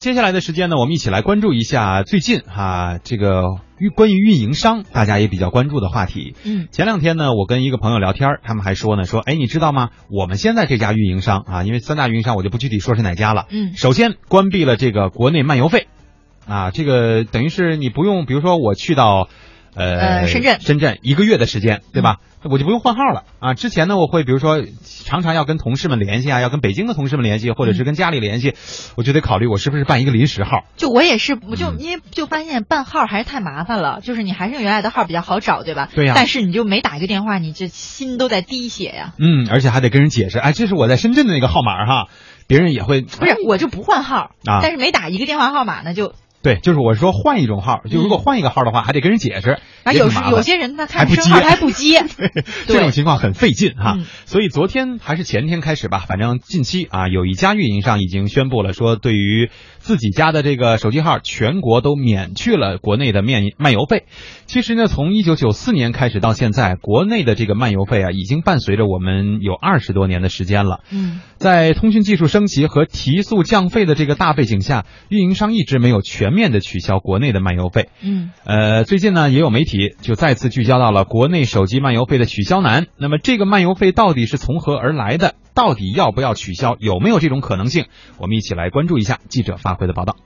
接下来的时间呢，我们一起来关注一下最近哈、这个运关于运营商大家也比较关注的话题。嗯，前两天呢，我跟一个朋友聊天，他们还说呢，说哎，你知道吗？我们现在这家运营商啊，因为三大运营商我就不具体说是哪家了。嗯首先关闭了这个国内漫游费，啊，这个等于是你不用，比如说我去到。呃，呃深圳深圳一个月的时间，对吧？我就不用换号了啊。之前呢，我会比如说常常要跟同事们联系啊，要跟北京的同事们联系，或者是跟家里联系，我就得考虑我是不是办一个临时号。就我也是，我就嗯因为就发现办号还是太麻烦了，就是你还是用原来的号比较好找，对吧？对呀但是你就每打一个电话，你这心都在滴血呀。嗯，而且还得跟人解释，哎，这是我在深圳的那个号码哈，别人也会不是，我就不换号啊但是每打一个电话号码呢，就对，就是我说换一种号，就如果换一个号的话，还得跟人解释，然后有有些人他还不接还不接，这种情况很费劲哈。嗯所以昨天还是前天开始吧，反正近期啊，有一家运营商已经宣布了，说对于自己家的这个手机号，全国都免去了国内的漫漫游费。其实呢，从一九九四年开始到现在，国内的这个漫游费啊，已经伴随着我们有二十多年的时间了。嗯在通讯技术升级和提速降费的这个大背景下，运营商一直没有全面的取消国内的漫游费。嗯呃，最近呢，也有媒体就再次聚焦到了国内手机漫游费的取消难。那么，这个漫游费到底是从何而来的？到底要不要取消？有没有这种可能性？我们一起来关注一下记者发回的报道。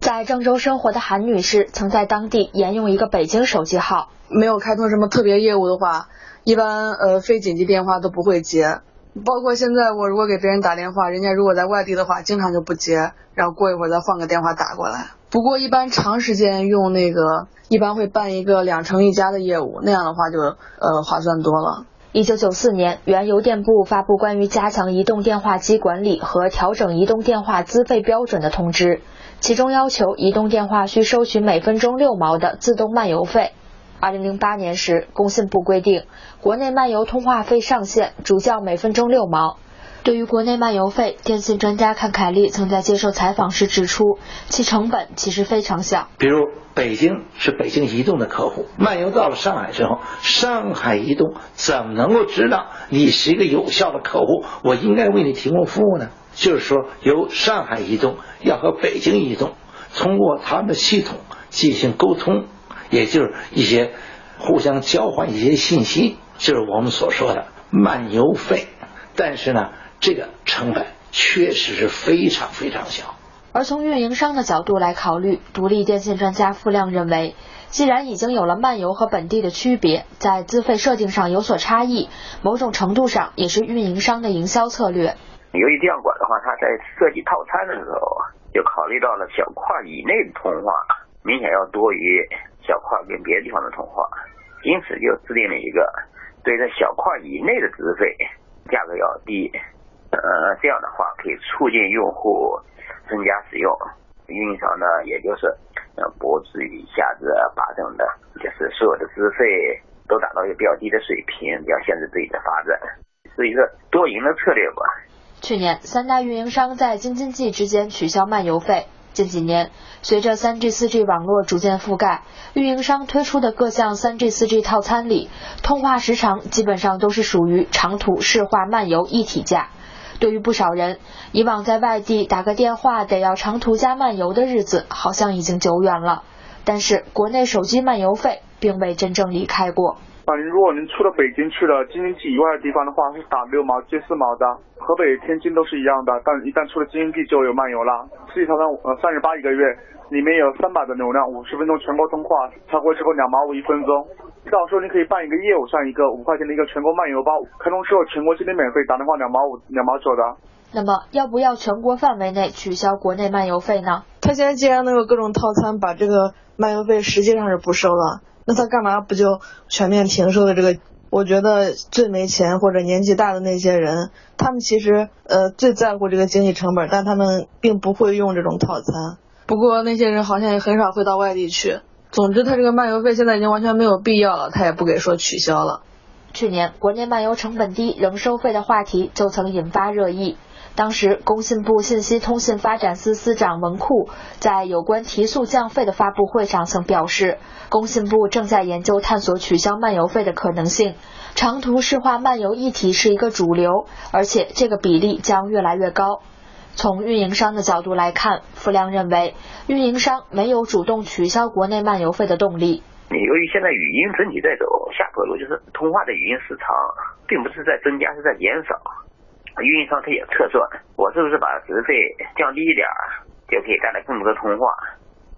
在郑州生活的韩女士曾在当地沿用一个北京手机号，没有开通什么特别业务的话，一般呃非紧急电话都不会接。包括现在我如果给别人打电话，人家如果在外地的话，经常就不接，然后过一会儿再换个电话打过来。不过一般长时间用那个，一般会办一个两成一家的业务，那样的话就呃划算多了。一九九四年，原邮电部发布关于加强移动电话机管理和调整移动电话资费标准的通知，其中要求移动电话需收取每分钟六毛的自动漫游费。二零零八年时，工信部规定，国内漫游通话费上限主叫每分钟六毛。对于国内漫游费，电信专家看凯利曾在接受采访时指出，其成本其实非常小。比如北京是北京移动的客户，漫游到了上海之后，上海移动怎么能够知道你是一个有效的客户？我应该为你提供服务呢？就是说，由上海移动要和北京移动通过他们的系统进行沟通，也就是一些互相交换一些信息，就是我们所说的漫游费。但是呢，这个成本确实是非常非常小。而从运营商的角度来考虑，独立电信专家付亮认为，既然已经有了漫游和本地的区别，在资费设定上有所差异，某种程度上也是运营商的营销策略。由于电管的话，它在设计套餐的时候，就考虑到了小块以内的通话明显要多于小块跟别的地方的通话，因此就制定了一个对这小块以内的资费价格要低，呃，这样的话可以促进用户增加使用，运营商呢也就是呃不至于一下子把整的，就是所有的资费都达到一个比较低的水平，要限制自己的发展，是一个多赢的策略吧。去年，三大运营商在京津冀之间取消漫游费。近几年，随着 3G、4G 网络逐渐覆盖，运营商推出的各项 3G、4G 套餐里，通话时长基本上都是属于长途市话漫游一体价。对于不少人，以往在外地打个电话得要长途加漫游的日子，好像已经久远了。但是，国内手机漫游费并未真正离开过。啊，您如果您出了北京去了京津冀以外的地方的话，是打六毛接四毛的。河北、天津都是一样的，但一旦出了京津冀就有漫游了。四 G 套餐呃三十八一个月，里面有三百的流量，五十分钟全国通话，超过之后两毛五一分钟。到时候你可以办一个业务，上一个五块钱的一个全国漫游包，开通之后全国基本免费，打电话两毛五、两毛九的。那么，要不要全国范围内取消国内漫游费呢？他现在既然能有各种套餐，把这个漫游费实际上是不收了，那他干嘛不就全面停收的这个？我觉得最没钱或者年纪大的那些人，他们其实呃最在乎这个经济成本，但他们并不会用这种套餐。不过那些人好像也很少会到外地去。总之，他这个漫游费现在已经完全没有必要了，他也不给说取消了。去年，国内漫游成本低仍收费的话题就曾引发热议。当时，工信部信息通信发展司司长文库在有关提速降费的发布会上曾表示，工信部正在研究探索取消漫游费的可能性。长途市话漫游一体是一个主流，而且这个比例将越来越高。从运营商的角度来看，付亮认为，运营商没有主动取消国内漫游费的动力。由于现在语音整体在走下坡路，就是通话的语音时长并不是在增加，是在减少。运营商他也测算，我是不是把时费降低一点，就可以带来更多的通话？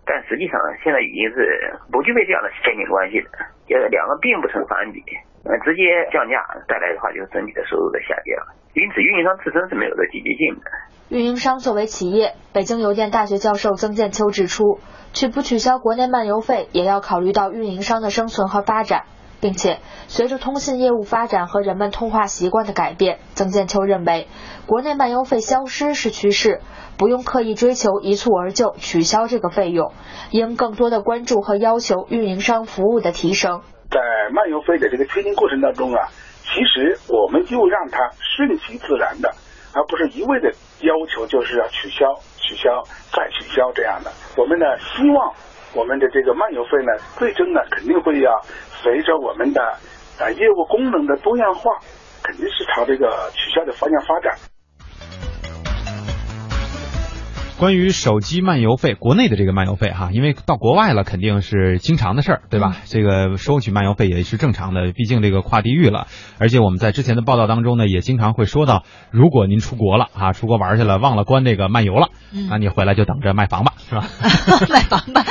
但实际上，现在已经是不具备这样的线性关系的，就是两个并不成反比。呃，直接降价带来的话，就是整体的收入的下降。因此，运营商自身是没有这积极性的。运营商作为企业，北京邮电大学教授曾建秋指出，取不取消国内漫游费，也要考虑到运营商的生存和发展。并且，随着通信业务发展和人们通话习惯的改变，曾建秋认为，国内漫游费消失是趋势，不用刻意追求一蹴而就取消这个费用，应更多的关注和要求运营商服务的提升。在漫游费的这个确定过程当中啊，其实我们就让它顺其自然的，而不是一味的要求就是要取消、取消再取消这样的。我们呢，希望我们的这个漫游费呢，最终呢，肯定会要。随着我们的啊业务功能的多样化，肯定是朝这个取消的方向发展。关于手机漫游费，国内的这个漫游费哈，因为到国外了肯定是经常的事儿，对吧？这个收取漫游费也是正常的，毕竟这个跨地域了。而且我们在之前的报道当中呢，也经常会说到，如果您出国了啊，出国玩去了，忘了关这个漫游了，那你回来就等着卖房吧，是吧？卖房吧。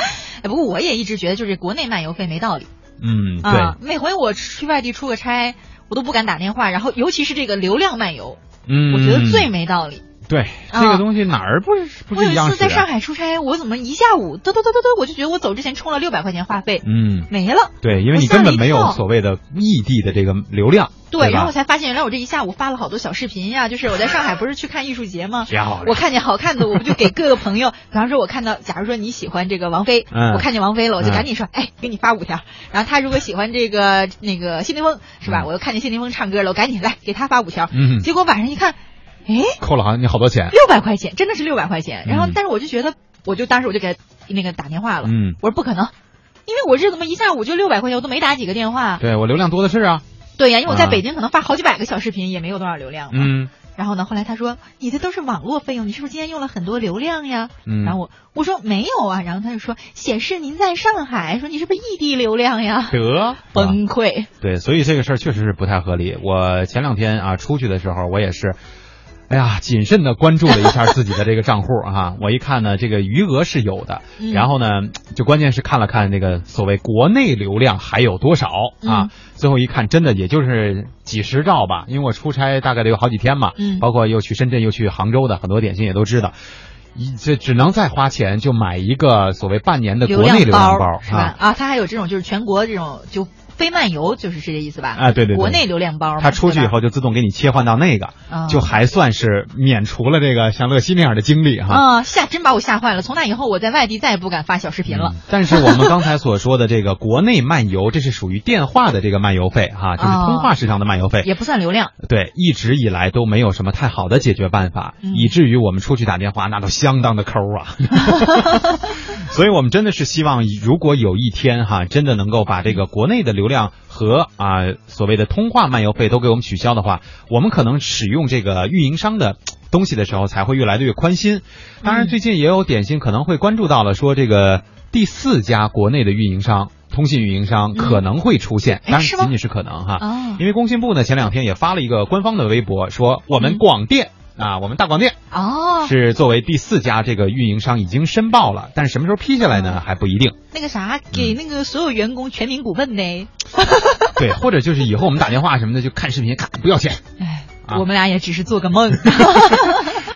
哎，不过我也一直觉得，就是国内漫游费没道理。嗯，对，每回我去外地出个差，我都不敢打电话，然后尤其是这个流量漫游，嗯，我觉得最没道理。对，这个东西哪儿不是不是一样？我有一次在上海出差，我怎么一下午嘚嘚嘚嘚嘚，我就觉得我走之前充了六百块钱话费，嗯，没了。对，因为你根本没有所谓的异地的这个流量。对，然后我才发现，原来我这一下午发了好多小视频呀。就是我在上海不是去看艺术节吗？我看见好看的，我不就给各个朋友。比方说，我看到，假如说你喜欢这个王菲，我看见王菲了，我就赶紧说，哎，给你发五条。然后他如果喜欢这个那个谢霆锋，是吧？我又看见谢霆锋唱歌了，我赶紧来给他发五条。结果晚上一看。哎，扣了好像你好多钱，六百块钱，真的是六百块钱。然后，但是我就觉得，我就当时我就给那个打电话了，嗯，我说不可能，因为我这怎么一下午就六百块钱，我都没打几个电话。对我流量多的是啊。对呀，因为我在北京可能发好几百个小视频，也没有多少流量。嗯。然后呢，后来他说你的都是网络费用，你是不是今天用了很多流量呀？嗯。然后我我说没有啊，然后他就说显示您在上海，说你是不是异地流量呀？得 崩溃。对，所以这个事儿确实是不太合理。我前两天啊出去的时候，我也是。哎呀，谨慎的关注了一下自己的这个账户啊，我一看呢，这个余额是有的，然后呢，就关键是看了看那个所谓国内流量还有多少啊，最后一看，真的也就是几十兆吧，因为我出差大概得有好几天嘛，包括又去深圳又去杭州的很多点心也都知道，一这只能再花钱就买一个所谓半年的国内流量包是吧？啊，它还有这种就是全国这种就。非漫游就是是这意思吧？啊，对对，国内流量包，它出去以后就自动给你切换到那个，就还算是免除了这个像乐西那样的经历哈。啊，吓真把我吓坏了！从那以后我在外地再也不敢发小视频了。但是我们刚才所说的这个国内漫游，这是属于电话的这个漫游费哈，就是通话市场的漫游费，也不算流量。对，一直以来都没有什么太好的解决办法，以至于我们出去打电话那都相当的抠啊。所以我们真的是希望，如果有一天哈，真的能够把这个国内的流量。和啊所谓的通话漫游费都给我们取消的话，我们可能使用这个运营商的东西的时候才会越来越宽心。当然，最近也有点心可能会关注到了，说这个第四家国内的运营商，通信运营商可能会出现，当然仅仅是可能哈。因为工信部呢前两天也发了一个官方的微博，说我们广电。啊，我们大广电哦，是作为第四家这个运营商已经申报了，但是什么时候批下来呢？还不一定。那个啥，给那个所有员工全民股份呗？对，或者就是以后我们打电话什么的就看视频，看不要钱。哎，我们俩也只是做个梦。